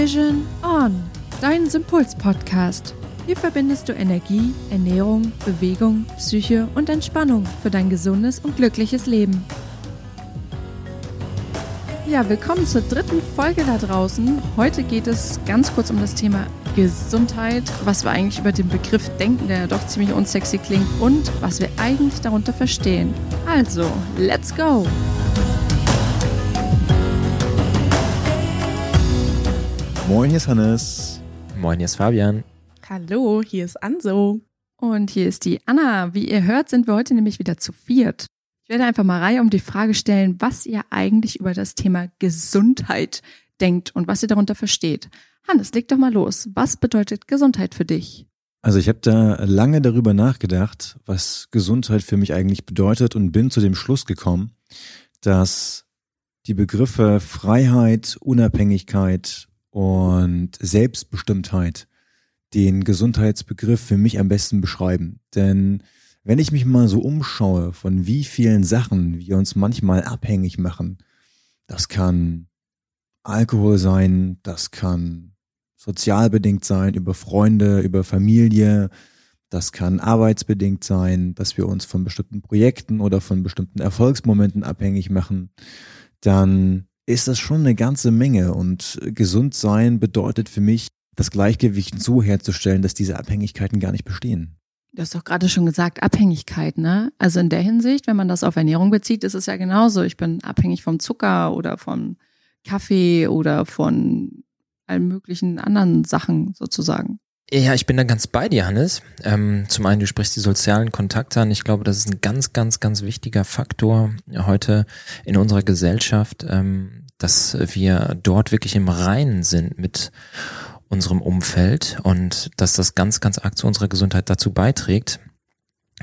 Vision On, dein Sympuls-Podcast. Hier verbindest du Energie, Ernährung, Bewegung, Psyche und Entspannung für dein gesundes und glückliches Leben. Ja, willkommen zur dritten Folge da draußen. Heute geht es ganz kurz um das Thema Gesundheit, was wir eigentlich über den Begriff denken, der ja doch ziemlich unsexy klingt und was wir eigentlich darunter verstehen. Also, let's go! Moin, hier ist Hannes. Moin, hier ist Fabian. Hallo, hier ist Anso. Und hier ist die Anna. Wie ihr hört, sind wir heute nämlich wieder zu viert. Ich werde einfach mal Reihe um die Frage stellen, was ihr eigentlich über das Thema Gesundheit denkt und was ihr darunter versteht. Hannes, leg doch mal los. Was bedeutet Gesundheit für dich? Also ich habe da lange darüber nachgedacht, was Gesundheit für mich eigentlich bedeutet und bin zu dem Schluss gekommen, dass die Begriffe Freiheit, Unabhängigkeit und Selbstbestimmtheit den Gesundheitsbegriff für mich am besten beschreiben. Denn wenn ich mich mal so umschaue, von wie vielen Sachen wir uns manchmal abhängig machen, das kann Alkohol sein, das kann sozialbedingt sein, über Freunde, über Familie, das kann arbeitsbedingt sein, dass wir uns von bestimmten Projekten oder von bestimmten Erfolgsmomenten abhängig machen, dann ist das schon eine ganze Menge. Und gesund sein bedeutet für mich, das Gleichgewicht so herzustellen, dass diese Abhängigkeiten gar nicht bestehen. Du hast doch gerade schon gesagt, Abhängigkeit, ne? Also in der Hinsicht, wenn man das auf Ernährung bezieht, ist es ja genauso. Ich bin abhängig vom Zucker oder vom Kaffee oder von allen möglichen anderen Sachen sozusagen. Ja, ich bin da ganz bei dir, Hannes. Ähm, zum einen, du sprichst die sozialen Kontakte an. Ich glaube, das ist ein ganz, ganz, ganz wichtiger Faktor heute in unserer Gesellschaft, ähm, dass wir dort wirklich im Reinen sind mit unserem Umfeld und dass das ganz, ganz arg zu unserer Gesundheit dazu beiträgt.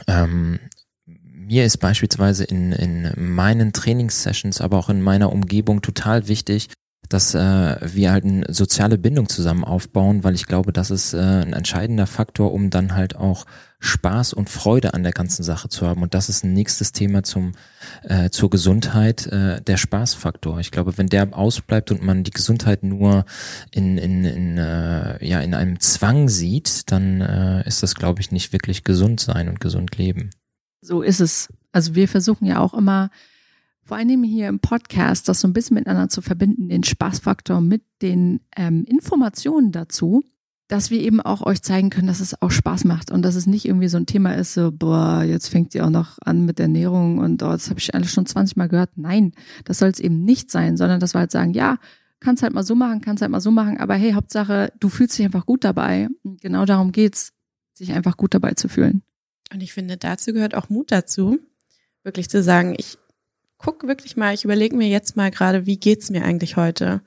Ähm, mir ist beispielsweise in, in meinen Trainingssessions, aber auch in meiner Umgebung total wichtig, dass äh, wir halt eine soziale Bindung zusammen aufbauen, weil ich glaube, das ist äh, ein entscheidender Faktor, um dann halt auch Spaß und Freude an der ganzen Sache zu haben. Und das ist ein nächstes Thema zum äh, zur Gesundheit, äh, der Spaßfaktor. Ich glaube, wenn der ausbleibt und man die Gesundheit nur in in, in äh, ja in einem Zwang sieht, dann äh, ist das, glaube ich, nicht wirklich gesund sein und gesund leben. So ist es. Also wir versuchen ja auch immer vor allem hier im Podcast, das so ein bisschen miteinander zu verbinden, den Spaßfaktor mit den ähm, Informationen dazu, dass wir eben auch euch zeigen können, dass es auch Spaß macht und dass es nicht irgendwie so ein Thema ist, so, boah, jetzt fängt ihr auch noch an mit Ernährung und oh, das habe ich alles schon 20 Mal gehört. Nein, das soll es eben nicht sein, sondern dass wir halt sagen, ja, kannst halt mal so machen, kannst halt mal so machen, aber hey, Hauptsache, du fühlst dich einfach gut dabei. Und genau darum geht's, sich einfach gut dabei zu fühlen. Und ich finde, dazu gehört auch Mut dazu, wirklich zu sagen, ich guck wirklich mal, ich überlege mir jetzt mal gerade, wie geht's mir eigentlich heute?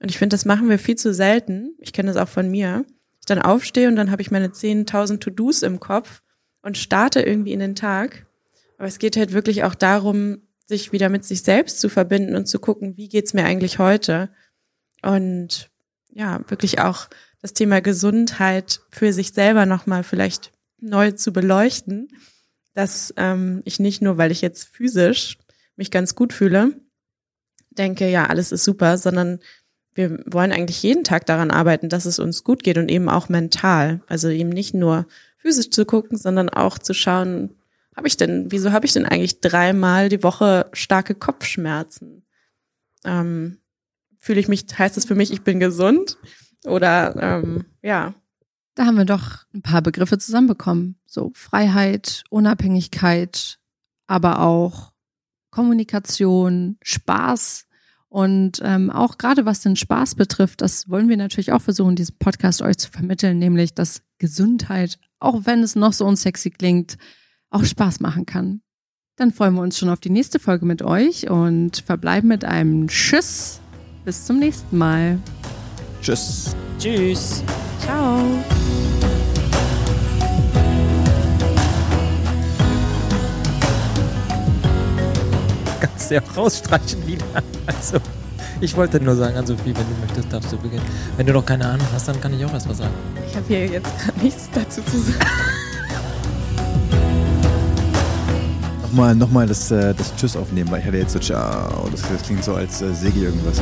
Und ich finde, das machen wir viel zu selten. Ich kenne das auch von mir. Ich dann aufstehe und dann habe ich meine 10.000 To-Dos im Kopf und starte irgendwie in den Tag. Aber es geht halt wirklich auch darum, sich wieder mit sich selbst zu verbinden und zu gucken, wie geht's mir eigentlich heute? Und ja, wirklich auch das Thema Gesundheit für sich selber nochmal vielleicht neu zu beleuchten, dass ähm, ich nicht nur, weil ich jetzt physisch mich ganz gut fühle, denke, ja, alles ist super, sondern wir wollen eigentlich jeden Tag daran arbeiten, dass es uns gut geht und eben auch mental. Also eben nicht nur physisch zu gucken, sondern auch zu schauen, habe ich denn, wieso habe ich denn eigentlich dreimal die Woche starke Kopfschmerzen? Ähm, fühle ich mich, heißt das für mich, ich bin gesund? Oder ähm, ja. Da haben wir doch ein paar Begriffe zusammenbekommen. So Freiheit, Unabhängigkeit, aber auch Kommunikation, Spaß und ähm, auch gerade was den Spaß betrifft, das wollen wir natürlich auch versuchen, diesen Podcast euch zu vermitteln, nämlich dass Gesundheit, auch wenn es noch so unsexy klingt, auch Spaß machen kann. Dann freuen wir uns schon auf die nächste Folge mit euch und verbleiben mit einem Tschüss. Bis zum nächsten Mal. Tschüss. Tschüss. Ciao. Ja auch rausstreichen wieder. Also, ich wollte nur sagen, an Sophie, wenn du möchtest, darfst du beginnen. Wenn du noch keine Ahnung hast, dann kann ich auch erst was sagen. Ich habe hier jetzt gar nichts dazu zu sagen. Nochmal, nochmal das, äh, das Tschüss aufnehmen, weil ich hatte jetzt so Ciao. Das, das klingt so, als äh, säge irgendwas.